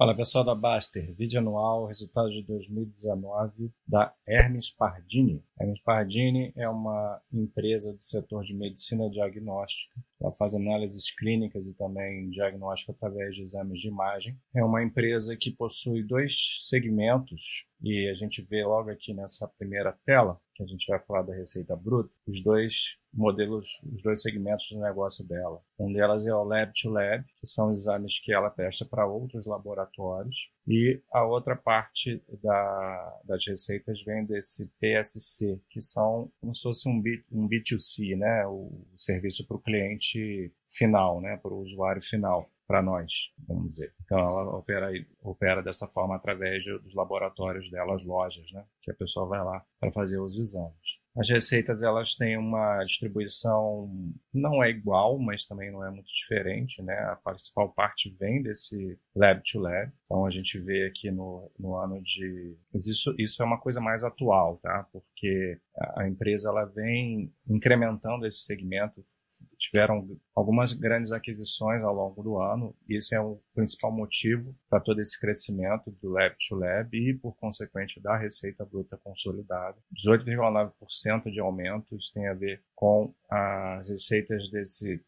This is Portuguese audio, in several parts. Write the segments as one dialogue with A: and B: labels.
A: Fala pessoal da Baster, vídeo anual, resultado de 2019 da Hermes Pardini. Hermes Pardini é uma empresa do setor de medicina diagnóstica. Ela faz análises clínicas e também diagnóstico através de exames de imagem. É uma empresa que possui dois segmentos e a gente vê logo aqui nessa primeira tela, que a gente vai falar da receita bruta, os dois modelos, os dois segmentos de negócio dela. Um delas é o Lab to Lab, que são exames que ela presta para outros laboratórios, e a outra parte da, das receitas vem desse PSC, que são como se fosse um, B, um B2C, né? o serviço para o cliente final, né? para o usuário final, para nós, vamos dizer. Então ela opera, opera dessa forma através dos laboratórios dela, as lojas, né? que a pessoa vai lá para fazer os exames. As receitas elas têm uma distribuição não é igual, mas também não é muito diferente, né? A principal parte vem desse lab to lab. Então a gente vê aqui no, no ano de isso isso é uma coisa mais atual, tá? Porque a empresa ela vem incrementando esse segmento tiveram algumas grandes aquisições ao longo do ano. E esse é o principal motivo para todo esse crescimento do Lab to Lab e, por consequente, da receita bruta consolidada. 18,9% de aumento, isso tem a ver com as receitas desse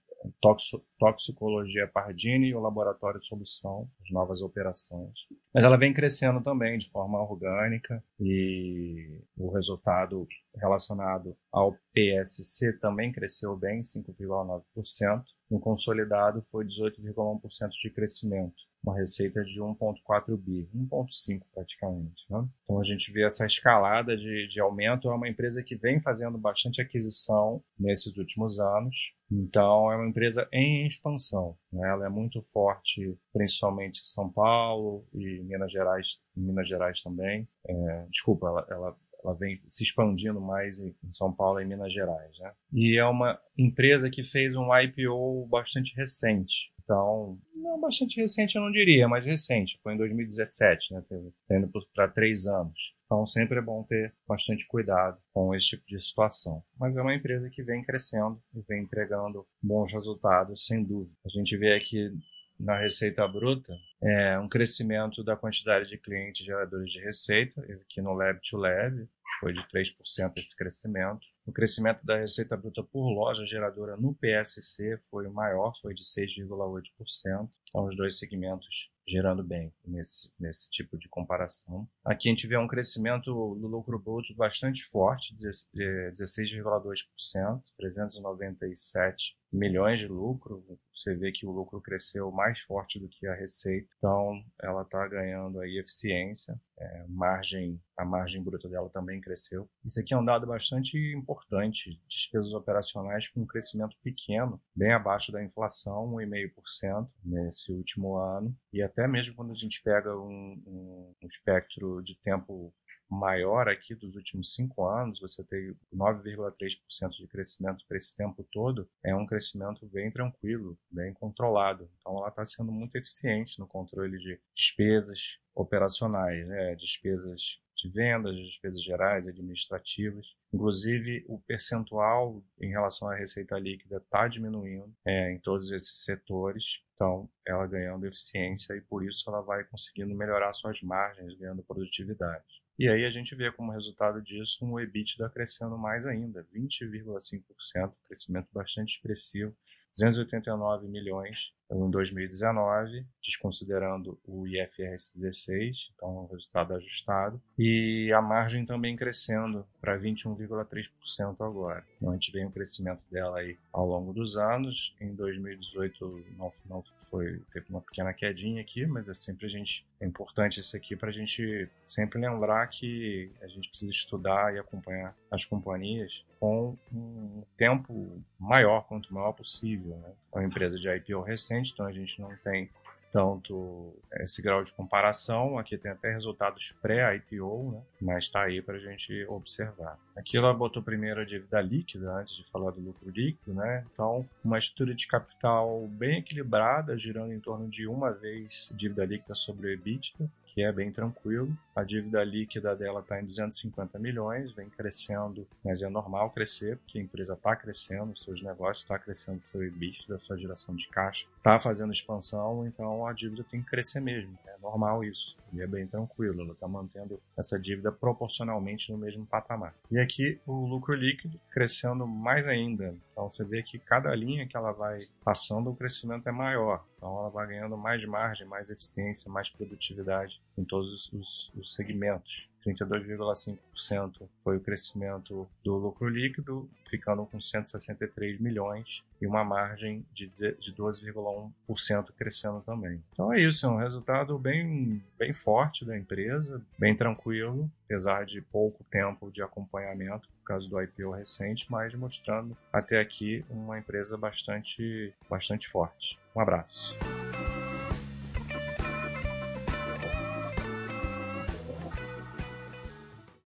A: toxicologia Pardini e o laboratório Solução, as novas operações. Mas ela vem crescendo também de forma orgânica e o resultado relacionado ao PSC também cresceu bem, 5,9%. No consolidado foi 18,1% de crescimento uma receita de 1,4 bi, 1,5 praticamente. Né? Então a gente vê essa escalada de, de aumento. É uma empresa que vem fazendo bastante aquisição nesses últimos anos. Então é uma empresa em expansão. Né? Ela é muito forte, principalmente em São Paulo e Minas Gerais, Minas Gerais também. É, desculpa, ela, ela ela vem se expandindo mais em São Paulo e Minas Gerais. Né? E é uma empresa que fez um IPO bastante recente. Então, não bastante recente, eu não diria, mas recente. Foi em 2017, né? Tendo para três anos. Então, sempre é bom ter bastante cuidado com esse tipo de situação. Mas é uma empresa que vem crescendo e vem entregando bons resultados, sem dúvida. A gente vê aqui na receita bruta é um crescimento da quantidade de clientes geradores de receita, aqui no Lab to Lab, foi de 3% esse crescimento. O crescimento da receita bruta por loja geradora no PSC foi maior, foi de 6,8%. Então, os dois segmentos gerando bem nesse, nesse tipo de comparação. Aqui a gente vê um crescimento do lucro bruto bastante forte, 16,2%, 397 milhões de lucro. Você vê que o lucro cresceu mais forte do que a receita, então ela está ganhando aí eficiência, é, margem, a margem bruta dela também cresceu. Isso aqui é um dado bastante importante, despesas operacionais com um crescimento pequeno, bem abaixo da inflação, 1,5% nesse último ano, e até mesmo quando a gente pega um, um, um espectro de tempo maior aqui dos últimos cinco anos, você tem 9,3% de crescimento para esse tempo todo, é um crescimento bem tranquilo, bem controlado. Então ela está sendo muito eficiente no controle de despesas operacionais, né? despesas de vendas, despesas gerais, administrativas. Inclusive, o percentual em relação à receita líquida está diminuindo é, em todos esses setores. Então, ela ganhando eficiência e por isso ela vai conseguindo melhorar suas margens, ganhando produtividade. E aí a gente vê como resultado disso um EBITDA crescendo mais ainda, 20,5%, crescimento bastante expressivo, 289 milhões em 2019, desconsiderando o IFRS 16, então o resultado ajustado, e a margem também crescendo para 21,3% agora. Então a gente vê um crescimento dela aí ao longo dos anos. Em 2018 não, não foi teve uma pequena quedinha aqui, mas é sempre a gente é importante isso aqui para a gente sempre lembrar que a gente precisa estudar e acompanhar as companhias com um tempo maior, quanto maior possível. Né? Uma empresa de IPO recente, então a gente não tem tanto esse grau de comparação. Aqui tem até resultados pré-IPO, né? mas está aí para a gente observar. Aqui ela botou primeiro a dívida líquida, antes de falar do lucro líquido. Né? Então, uma estrutura de capital bem equilibrada, girando em torno de uma vez dívida líquida sobre o EBITDA, que é bem tranquilo. A dívida líquida dela está em 250 milhões, vem crescendo, mas é normal crescer, porque a empresa está crescendo, seus negócios está crescendo, seu EBITDA, sua geração de caixa, está fazendo expansão, então a dívida tem que crescer mesmo. É normal isso. E é bem tranquilo, ela está mantendo essa dívida proporcionalmente no mesmo patamar. E aqui o lucro líquido crescendo mais ainda. Então você vê que cada linha que ela vai passando, o crescimento é maior. Então ela vai ganhando mais margem, mais eficiência, mais produtividade em todos os, os segmentos. 32,5% foi o crescimento do lucro líquido, ficando com 163 milhões e uma margem de 12,1% crescendo também. Então é isso, é um resultado bem, bem forte da empresa, bem tranquilo, apesar de pouco tempo de acompanhamento por causa do IPO recente, mas mostrando até aqui uma empresa bastante, bastante forte. Um abraço.